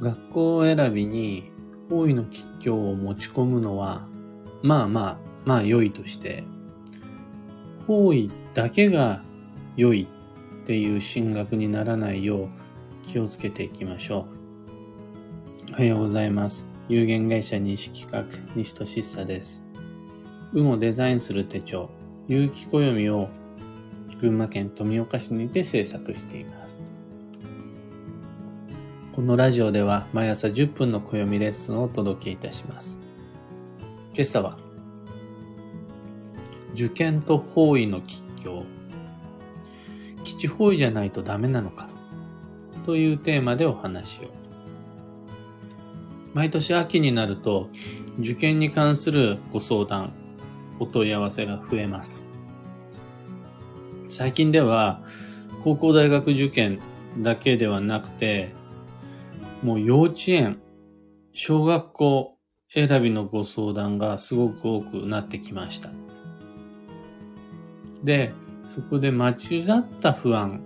学校選びに方位の吉凶を持ち込むのは、まあまあ、まあ良いとして、方位だけが良いっていう進学にならないよう気をつけていきましょう。おはようございます。有限会社西企画西俊久です。運をデザインする手帳、有機暦を群馬県富岡市にて制作しています。このラジオでは毎朝10分の暦レッスンをお届けいたします。今朝は、受験と方位の吉凶。基地方位じゃないとダメなのかというテーマでお話を。毎年秋になると受験に関するご相談、お問い合わせが増えます。最近では高校大学受験だけではなくてもう幼稚園、小学校選びのご相談がすごく多くなってきました。で、そこで間違った不安、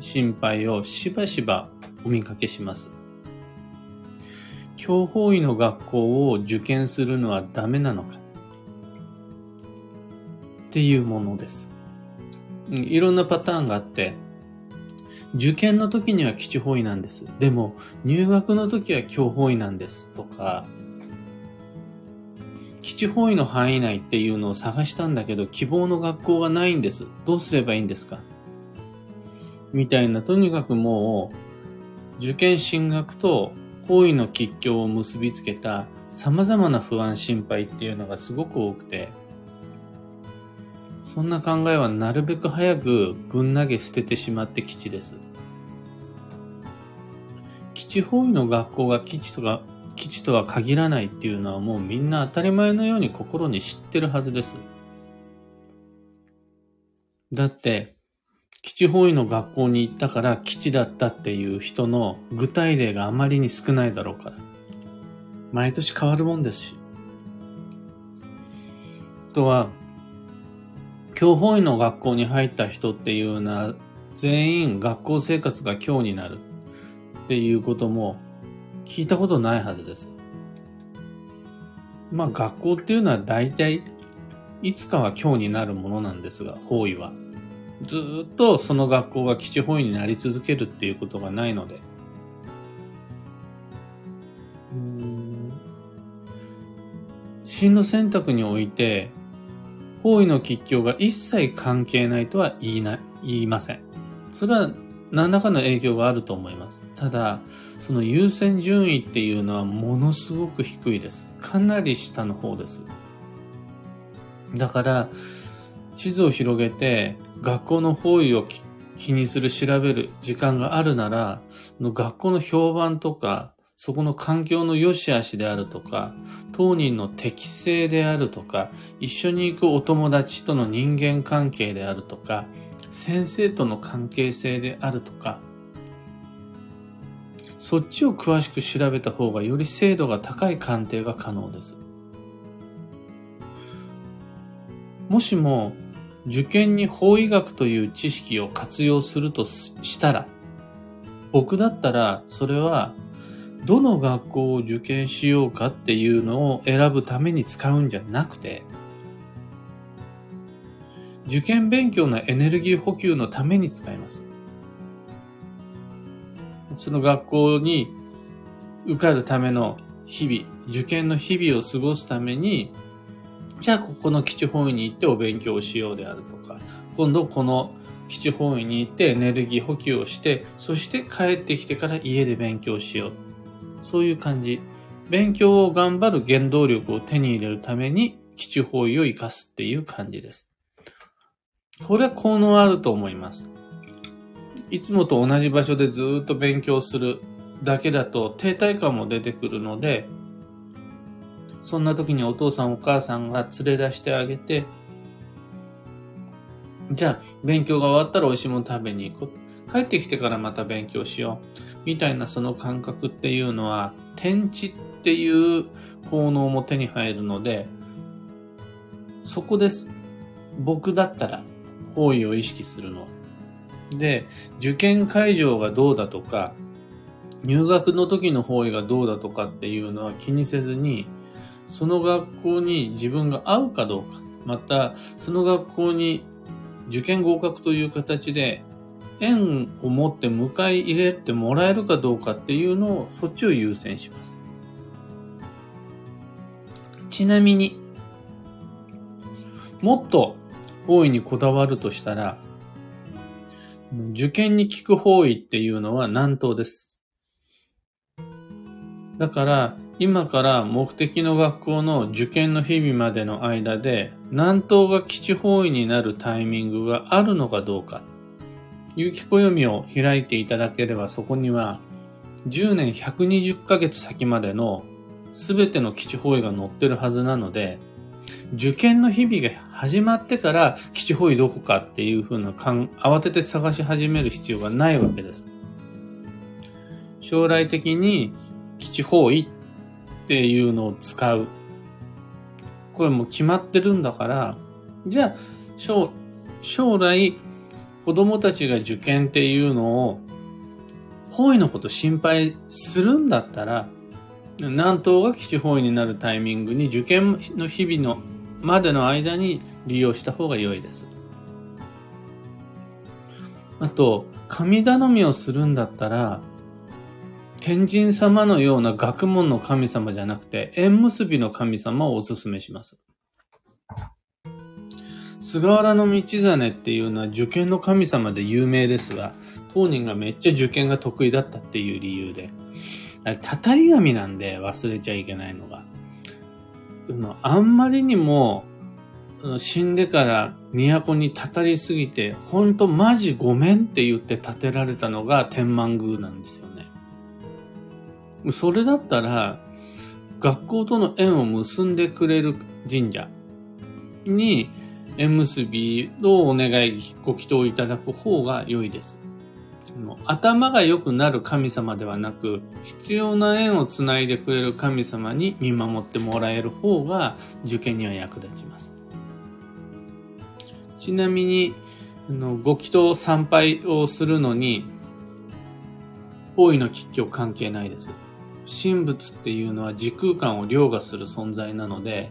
心配をしばしばお見かけします。教法医の学校を受験するのはダメなのか？っていうものです。いろんなパターンがあって、受験の時には基地方位なんです。でも、入学の時は強方位なんです。とか、基地方位の範囲内っていうのを探したんだけど、希望の学校がないんです。どうすればいいんですか？みたいな、とにかくもう、受験進学と方位の吉凶を結びつけた様々な不安心配っていうのがすごく多くて、そんな考えはなるべく早くぶん投げ捨ててしまって基地です。基地方位の学校が基地とか、基地とは限らないっていうのはもうみんな当たり前のように心に知ってるはずです。だって、基地方位の学校に行ったから基地だったっていう人の具体例があまりに少ないだろうから。毎年変わるもんですし。とは、教法医の学校に入った人っていうのは全員学校生活が今日になるっていうことも聞いたことないはずです。まあ学校っていうのは大体いつかは今日になるものなんですが、法医は。ずっとその学校が基地法医になり続けるっていうことがないので。進路選択において方位の吉凶が一切関係ないとは言いな、言いません。それは何らかの影響があると思います。ただ、その優先順位っていうのはものすごく低いです。かなり下の方です。だから、地図を広げて学校の方位を気にする、調べる時間があるなら、学校の評判とか、そこの環境の良し悪しであるとか、当人の適性であるとか、一緒に行くお友達との人間関係であるとか、先生との関係性であるとか、そっちを詳しく調べた方がより精度が高い鑑定が可能です。もしも受験に法医学という知識を活用するとしたら、僕だったらそれはどの学校を受験しようかっていうのを選ぶために使うんじゃなくて、受験勉強のエネルギー補給のために使います。その学校に受かるための日々、受験の日々を過ごすために、じゃあここの基地本位に行ってお勉強をしようであるとか、今度この基地本位に行ってエネルギー補給をして、そして帰ってきてから家で勉強しよう。そういう感じ。勉強を頑張る原動力を手に入れるために基地方位を活かすっていう感じです。これは効能あると思います。いつもと同じ場所でずっと勉強するだけだと停滞感も出てくるので、そんな時にお父さんお母さんが連れ出してあげて、じゃあ勉強が終わったら美味しいもの食べに行こう。帰ってきてからまた勉強しよう。みたいなその感覚っていうのは、天地っていう効能も手に入るので、そこです。僕だったら、方位を意識するのは。で、受験会場がどうだとか、入学の時の方位がどうだとかっていうのは気にせずに、その学校に自分が合うかどうか、また、その学校に受験合格という形で縁を持って迎え入れてもらえるかどうかっていうのを、そっちを優先します。ちなみに、もっと方位にこだわるとしたら、受験に効く方位っていうのは南東です。だから、今から目的の学校の受験の日々までの間で、南東が基地方位になるタイミングがあるのかどうか、有機暦を開いていただければそこには、10年120ヶ月先までの全ての基地方位が載ってるはずなので、受験の日々が始まってから基地方位どこかっていう風な感、慌てて探し始める必要がないわけです。将来的に基地方位っていうのを使う。これも決まってるんだから、じゃあ、将来子供たちが受験っていうのを方位のこと心配するんだったら、南東が基地方位になるタイミングに受験の日々のまでの間に利用した方が良いです。あと、神頼みをするんだったら、天神様のような学問の神様じゃなくて、縁結びの神様をお勧めします。菅原道真っていうのは受験の神様で有名ですが、当人がめっちゃ受験が得意だったっていう理由で、あれ、たたり神なんで忘れちゃいけないのが。あんまりにも、死んでから都にたたりすぎて、ほんとマジごめんって言って建てられたのが天満宮なんですよね。それだったら、学校との縁を結んでくれる神社に縁結びをお願い、ご祈祷いただく方が良いです。頭が良くなる神様ではなく、必要な縁をつないでくれる神様に見守ってもらえる方が受験には役立ちます。ちなみに、ご祈祷参拝をするのに、方位の吉凶関係ないです。神仏っていうのは時空間を凌駕する存在なので、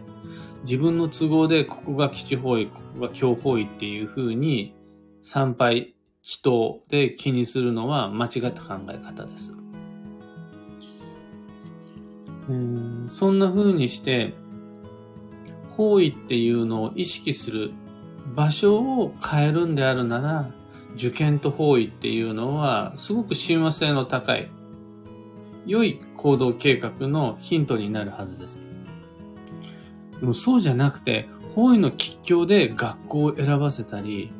自分の都合でここが基地方位、ここが強方位っていう風に参拝祈祷で気にするのは間違った考え方です。うんそんな風にして、方位っていうのを意識する場所を変えるんであるなら、受験と方位っていうのはすごく親和性の高い、良い行動計画のヒントになるはずです。もそうじゃなくて、方位の吉祥で学校を選ばせたり、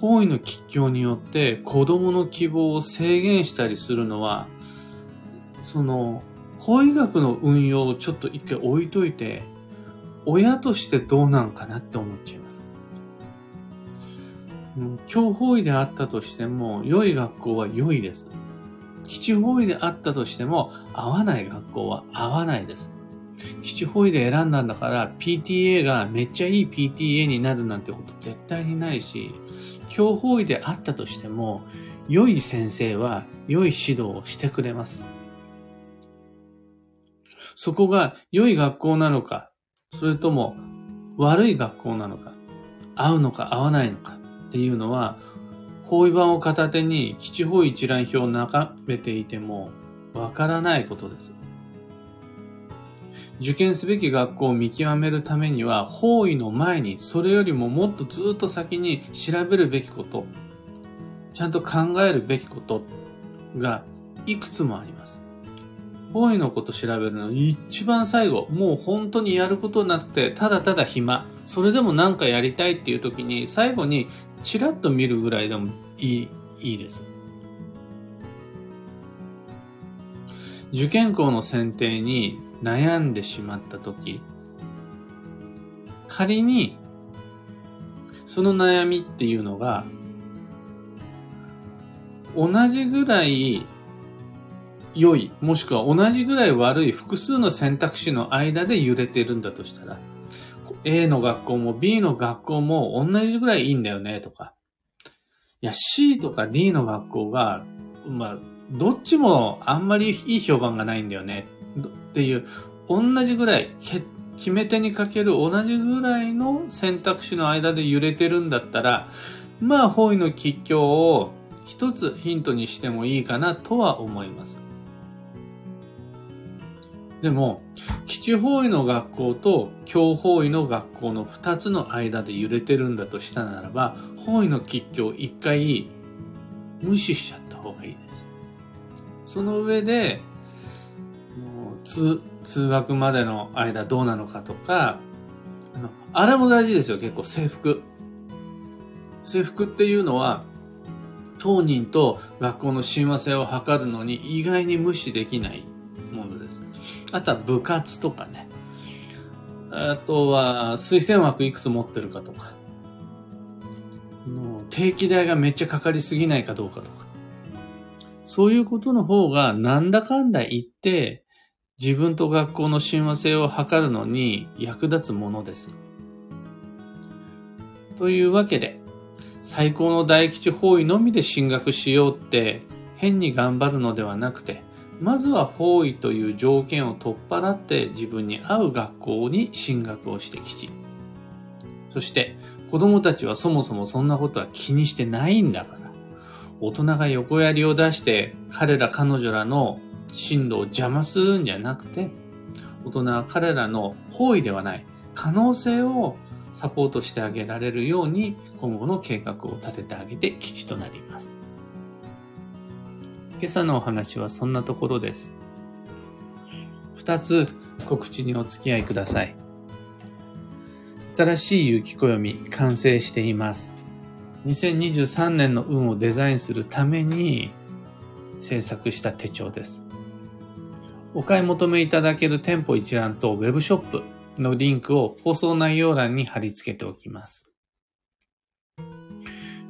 方位の吉祥によって子供の希望を制限したりするのは、その、法医学の運用をちょっと一回置いといて、親としてどうなんかなって思っちゃいます。強法医であったとしても、良い学校は良いです。基地方位であったとしても、合わない学校は合わないです。基地方位で選んだんだから、PTA がめっちゃいい PTA になるなんてこと絶対にないし、強法医であったとしても、良い先生は良い指導をしてくれます。そこが良い学校なのか、それとも悪い学校なのか、合うのか合わないのかっていうのは、法医版を片手に基地方一覧表を眺めていてもわからないことです。受験すべき学校を見極めるためには、方位の前に、それよりももっとずっと先に調べるべきこと、ちゃんと考えるべきことがいくつもあります。方位のこと調べるの一番最後、もう本当にやることなくて、ただただ暇、それでも何かやりたいっていう時に、最後にチラッと見るぐらいでもいい、いいです。受験校の選定に悩んでしまった時、仮に、その悩みっていうのが、同じぐらい良い、もしくは同じぐらい悪い複数の選択肢の間で揺れてるんだとしたら、A の学校も B の学校も同じぐらいいいんだよねとか、いや C とか D の学校が、まあ、どっちもあんまりいい評判がないんだよね。っていう、同じぐらい、決め手にかける同じぐらいの選択肢の間で揺れてるんだったら、まあ、方位の吉凶を一つヒントにしてもいいかなとは思います。でも、基地方位の学校と強方位の学校の二つの間で揺れてるんだとしたならば、方位の吉凶を一回無視しちゃった方がいいです。その上で、通、学までの間どうなのかとか、あの、あれも大事ですよ、結構制服。制服っていうのは、当人と学校の親和性を図るのに意外に無視できないものです。あとは部活とかね。あとは推薦枠いくつ持ってるかとか。定期代がめっちゃかかりすぎないかどうかとか。そういうことの方がなんだかんだ言って自分と学校の親和性を図るのに役立つものです。というわけで、最高の大吉方位のみで進学しようって変に頑張るのではなくて、まずは方位という条件を取っ払って自分に合う学校に進学をしてきち。そして子供たちはそもそもそんなことは気にしてないんだから。大人が横槍を出して彼ら彼女らの進路を邪魔するんじゃなくて、大人は彼らの方位ではない可能性をサポートしてあげられるように今後の計画を立ててあげて基地となります。今朝のお話はそんなところです。二つ告知にお付き合いください。新しい雪暦完成しています。2023年の運をデザインするために制作した手帳です。お買い求めいただける店舗一覧とウェブショップのリンクを放送内容欄に貼り付けておきます。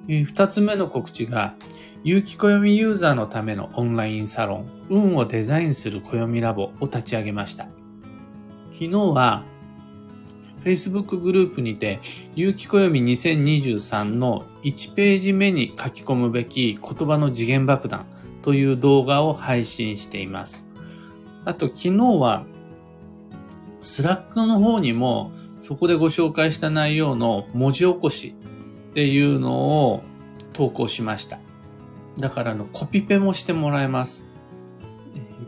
二つ目の告知が、有機暦ユーザーのためのオンラインサロン、運をデザインする暦ラボを立ち上げました。昨日は、Facebook グループにて、有機暦2023の1ページ目に書き込むべき言葉の時限爆弾という動画を配信しています。あと昨日は、 Slack の方にも、そこでご紹介した内容の文字起こしっていうのを投稿しました。だからのコピペもしてもらえます。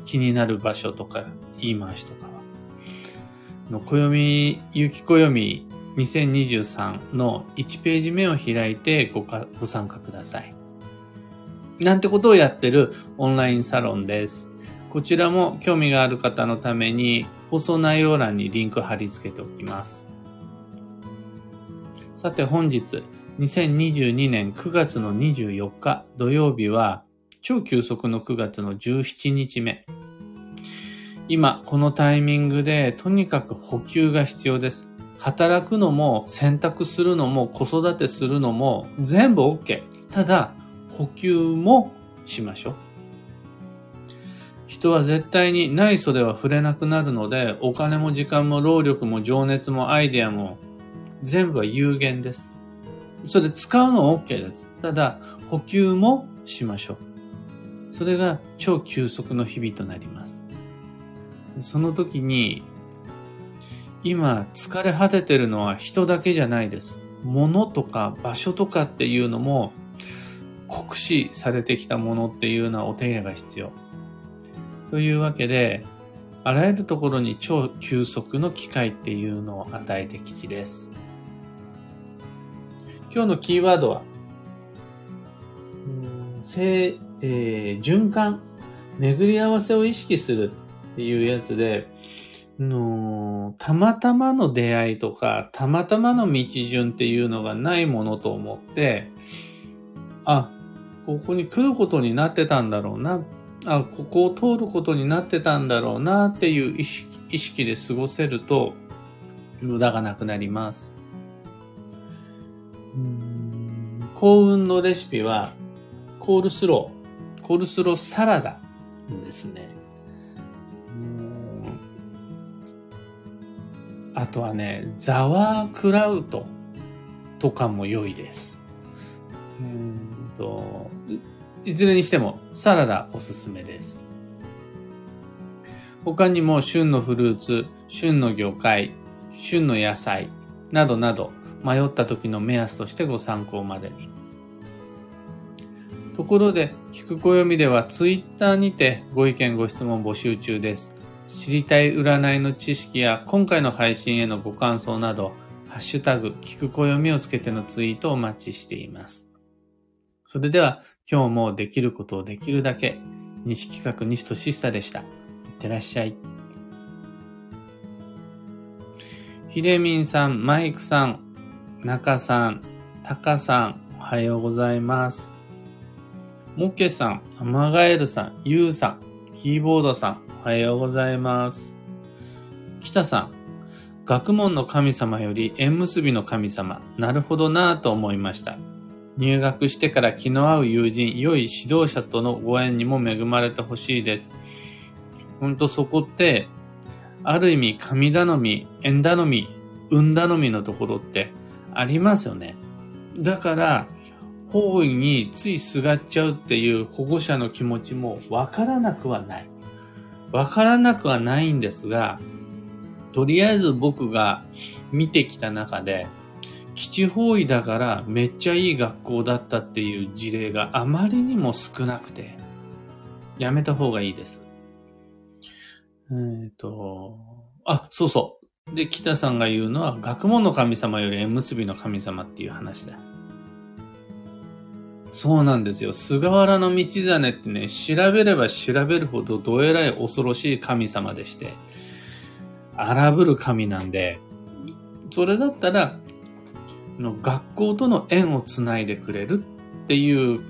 気になる場所とか言い回しとかは。の暦、有機暦2023の1ページ目を開いてごかご参加ください。なんてことをやってるオンラインサロンです。こちらも興味がある方のために放送内容欄にリンク貼り付けておきます。さて本日、2022年9月の24日土曜日は超急速の9月の17日目。今、このタイミングでとにかく補給が必要です。働くのも選択するのも子育てするのも全部 OK。ただ、補給もしましょう。人は絶対にない袖は触れなくなるので、お金も時間も労力も情熱もアイデアも全部は有限です。それで使うのは OK です。ただ、補給もしましょう。それが超急速の日々となります。その時に、今疲れ果ててるのは人だけじゃないです。物とか場所とかっていうのも酷使されてきたものっていうのはお手入れが必要。というわけで、あらゆるところに超急速の機会っていうのを与えて吉です。今日のキーワードは、せえー、循環、巡り合わせを意識するっていうやつで、のたまたまの出会いとか、たまたまの道順っていうのがないものと思って、あ、ここに来ることになってたんだろうなあ、ここを通ることになってたんだろうなっていう意識意識で過ごせると、無駄がなくなります。幸運のレシピは、コールスロー、コールスローサラダですね。あとはね、ザワークラウトとかも良いです。うんといずれにしてもサラダおすすめです。他にも旬のフルーツ、旬の魚介、旬の野菜などなど迷った時の目安としてご参考までに。ところで、聞く暦ではツイッターにてご意見ご質問募集中です。知りたい占いの知識や今回の配信へのご感想など、ハッシュタグ、聞く暦をつけてのツイートをお待ちしています。それでは、今日もできることをできるだけ、西企画西俊久でした。いってらっしゃい。ひでみんさん、マイクさん、中さん、タカさん、おはようございます。モケさん、アマガエルさん、ユウさん、キーボードさん、おはようございます。北さん、学問の神様より縁結びの神様、なるほどなぁと思いました。入学してから気の合う友人、良い指導者とのご縁にも恵まれてほしいです。ほんとそこって、ある意味神頼み、縁頼み、運頼みのところってありますよね。だから、方位についすがっちゃうっていう保護者の気持ちもわからなくはない。わからなくはないんですが、とりあえず僕が見てきた中で、基地方位だからめっちゃいい学校だったっていう事例があまりにも少なくて、やめた方がいいです。えっ、と、あ、そうそう。で、北さんが言うのは、学問の神様より縁結びの神様っていう話だ。そうなんですよ。菅原道真ってね、調べれば調べるほどどえらい恐ろしい神様でして、荒ぶる神なんで、それだったら、の学校との縁をつないでくれるっていう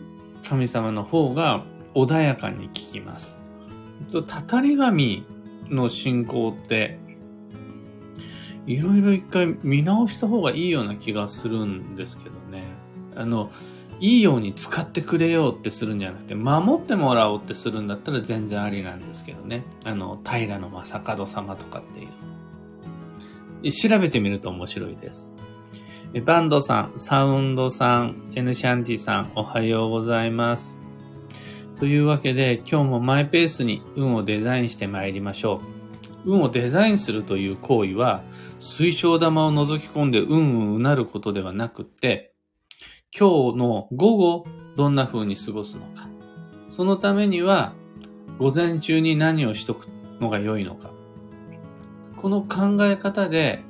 神様の方が穏やかに聞きます。たたり神の信仰って、いろいろ一回見直した方がいいような気がするんですけどね。あの、いいように使ってくれようってするんじゃなくて、守ってもらおうってするんだったら全然ありなんですけどね。あの、平の正門様とかっていう。調べてみると面白いです。えバンドさん、サウンドさん、エヌシャンティさん、おはようございます。というわけで、今日もマイペースに運をデザインして参りましょう。運をデザインするという行為は、水晶玉を覗き込んで運をうなることではなくって、今日の午後、どんな風に過ごすのか。そのためには、午前中に何をしとくのが良いのか。この考え方で、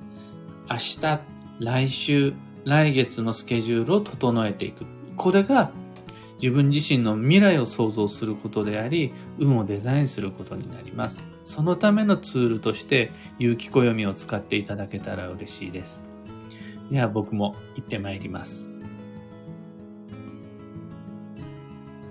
明日、来週、来月のスケジュールを整えていく。これが自分自身の未来を想像することであり、運をデザインすることになります。そのためのツールとして、有機暦を使っていただけたら嬉しいです。では僕も行ってまいります。